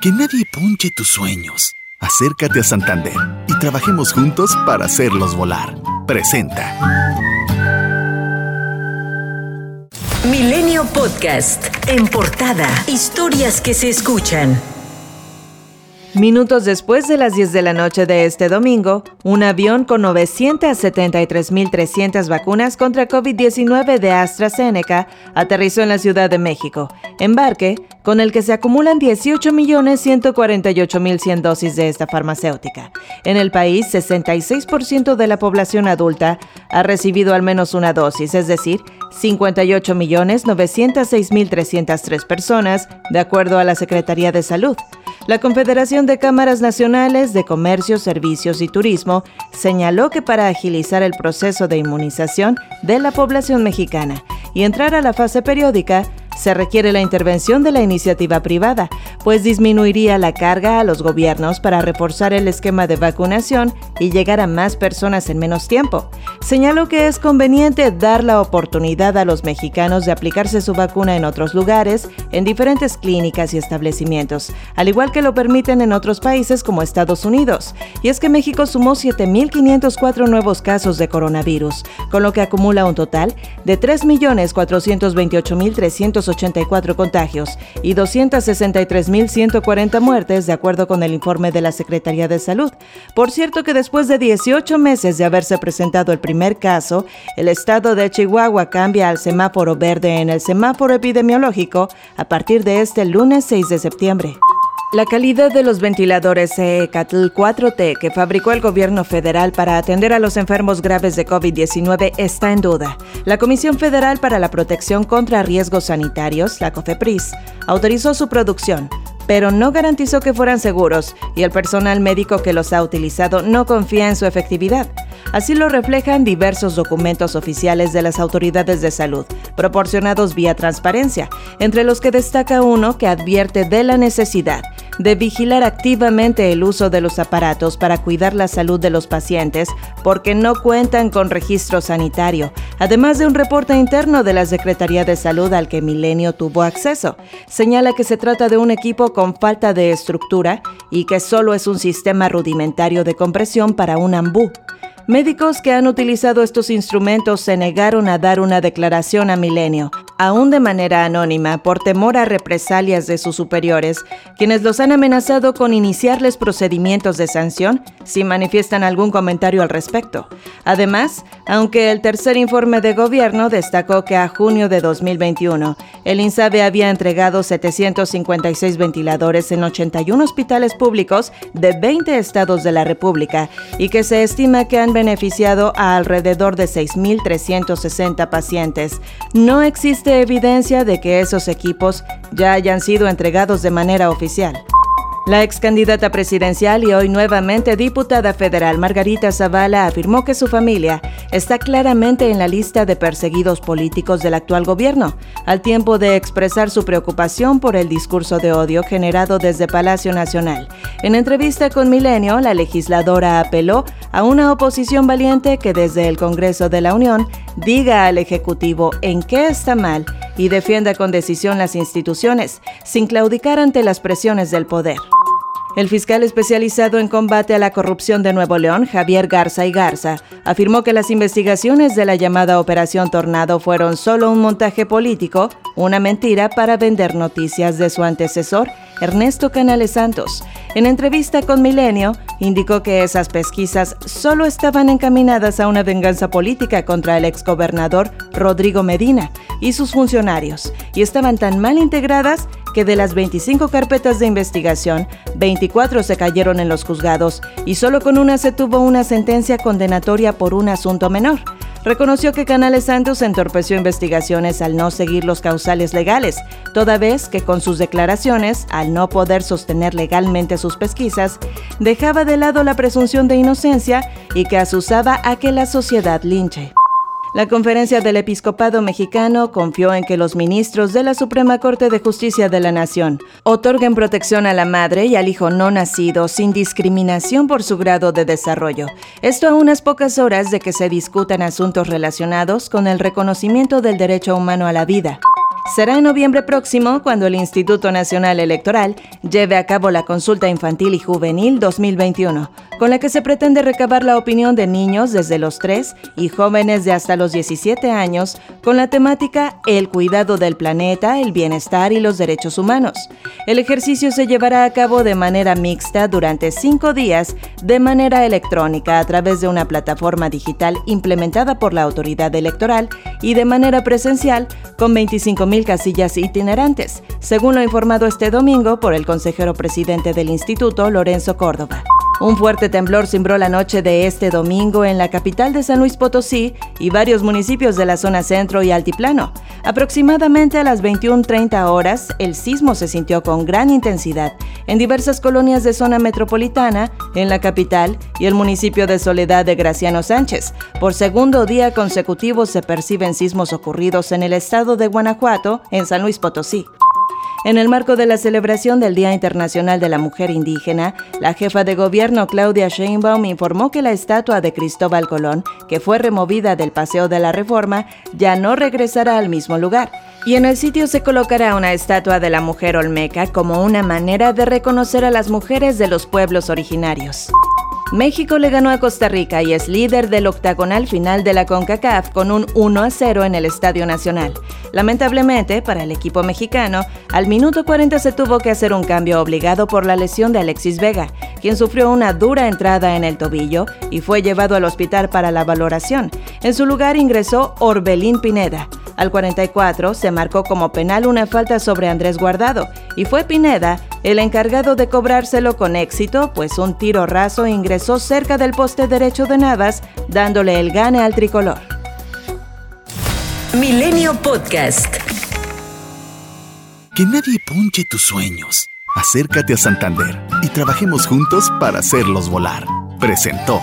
Que nadie ponche tus sueños. Acércate a Santander y trabajemos juntos para hacerlos volar. Presenta. Milenio Podcast. En portada. Historias que se escuchan. Minutos después de las 10 de la noche de este domingo, un avión con 973.300 vacunas contra COVID-19 de AstraZeneca aterrizó en la Ciudad de México, embarque con el que se acumulan 18.148.100 dosis de esta farmacéutica. En el país, 66% de la población adulta ha recibido al menos una dosis, es decir, 58.906.303 personas, de acuerdo a la Secretaría de Salud. La Confederación de Cámaras Nacionales de Comercio, Servicios y Turismo señaló que para agilizar el proceso de inmunización de la población mexicana y entrar a la fase periódica, se requiere la intervención de la iniciativa privada, pues disminuiría la carga a los gobiernos para reforzar el esquema de vacunación y llegar a más personas en menos tiempo. Señaló que es conveniente dar la oportunidad a los mexicanos de aplicarse su vacuna en otros lugares, en diferentes clínicas y establecimientos, al igual que lo permiten en otros países como Estados Unidos. Y es que México sumó 7.504 nuevos casos de coronavirus, con lo que acumula un total de 3.428.300 84 contagios y 263.140 muertes, de acuerdo con el informe de la Secretaría de Salud. Por cierto que después de 18 meses de haberse presentado el primer caso, el estado de Chihuahua cambia al semáforo verde en el semáforo epidemiológico a partir de este lunes 6 de septiembre. La calidad de los ventiladores CECATL 4T que fabricó el gobierno federal para atender a los enfermos graves de COVID-19 está en duda. La Comisión Federal para la Protección contra Riesgos Sanitarios, la COFEPRIS, autorizó su producción, pero no garantizó que fueran seguros y el personal médico que los ha utilizado no confía en su efectividad. Así lo reflejan diversos documentos oficiales de las autoridades de salud, proporcionados vía transparencia, entre los que destaca uno que advierte de la necesidad de vigilar activamente el uso de los aparatos para cuidar la salud de los pacientes porque no cuentan con registro sanitario, además de un reporte interno de la Secretaría de Salud al que Milenio tuvo acceso. Señala que se trata de un equipo con falta de estructura y que solo es un sistema rudimentario de compresión para un ambú. Médicos que han utilizado estos instrumentos se negaron a dar una declaración a Milenio, aún de manera anónima, por temor a represalias de sus superiores, quienes los han amenazado con iniciarles procedimientos de sanción si manifiestan algún comentario al respecto. Además, aunque el tercer informe de gobierno destacó que a junio de 2021, el INSABE había entregado 756 ventiladores en 81 hospitales públicos de 20 estados de la República y que se estima que han beneficiado a alrededor de 6.360 pacientes. No existe evidencia de que esos equipos ya hayan sido entregados de manera oficial. La ex candidata presidencial y hoy nuevamente diputada federal Margarita Zavala afirmó que su familia está claramente en la lista de perseguidos políticos del actual gobierno, al tiempo de expresar su preocupación por el discurso de odio generado desde Palacio Nacional. En entrevista con Milenio, la legisladora apeló a una oposición valiente que desde el Congreso de la Unión diga al Ejecutivo en qué está mal y defienda con decisión las instituciones, sin claudicar ante las presiones del poder. El fiscal especializado en combate a la corrupción de Nuevo León, Javier Garza y Garza, afirmó que las investigaciones de la llamada Operación Tornado fueron solo un montaje político, una mentira para vender noticias de su antecesor, Ernesto Canales Santos. En entrevista con Milenio, indicó que esas pesquisas solo estaban encaminadas a una venganza política contra el exgobernador Rodrigo Medina y sus funcionarios, y estaban tan mal integradas que de las 25 carpetas de investigación, 24 se cayeron en los juzgados y solo con una se tuvo una sentencia condenatoria por un asunto menor. Reconoció que Canales Santos entorpeció investigaciones al no seguir los causales legales, toda vez que con sus declaraciones, al no poder sostener legalmente sus pesquisas, dejaba de lado la presunción de inocencia y que asusaba a que la sociedad linche. La conferencia del episcopado mexicano confió en que los ministros de la Suprema Corte de Justicia de la Nación otorguen protección a la madre y al hijo no nacido sin discriminación por su grado de desarrollo. Esto a unas pocas horas de que se discutan asuntos relacionados con el reconocimiento del derecho humano a la vida. Será en noviembre próximo cuando el Instituto Nacional Electoral lleve a cabo la consulta infantil y juvenil 2021, con la que se pretende recabar la opinión de niños desde los 3 y jóvenes de hasta los 17 años con la temática El cuidado del planeta, el bienestar y los derechos humanos. El ejercicio se llevará a cabo de manera mixta durante cinco días de manera electrónica a través de una plataforma digital implementada por la autoridad electoral y de manera presencial con 25.000 casillas itinerantes, según lo informado este domingo por el consejero presidente del instituto, Lorenzo Córdoba. Un fuerte temblor cimbró la noche de este domingo en la capital de San Luis Potosí y varios municipios de la zona centro y altiplano. Aproximadamente a las 21.30 horas, el sismo se sintió con gran intensidad en diversas colonias de zona metropolitana, en la capital y el municipio de Soledad de Graciano Sánchez. Por segundo día consecutivo se perciben sismos ocurridos en el estado de Guanajuato, en San Luis Potosí. En el marco de la celebración del Día Internacional de la Mujer Indígena, la jefa de gobierno Claudia Sheinbaum informó que la estatua de Cristóbal Colón, que fue removida del Paseo de la Reforma, ya no regresará al mismo lugar. Y en el sitio se colocará una estatua de la mujer olmeca como una manera de reconocer a las mujeres de los pueblos originarios. México le ganó a Costa Rica y es líder del octagonal final de la CONCACAF con un 1 a 0 en el Estadio Nacional. Lamentablemente, para el equipo mexicano, al minuto 40 se tuvo que hacer un cambio obligado por la lesión de Alexis Vega, quien sufrió una dura entrada en el tobillo y fue llevado al hospital para la valoración. En su lugar ingresó Orbelín Pineda. Al 44 se marcó como penal una falta sobre Andrés Guardado y fue Pineda el encargado de cobrárselo con éxito, pues un tiro raso ingresó cerca del poste derecho de Navas, dándole el gane al tricolor. Milenio Podcast. Que nadie punche tus sueños. Acércate a Santander y trabajemos juntos para hacerlos volar. Presentó.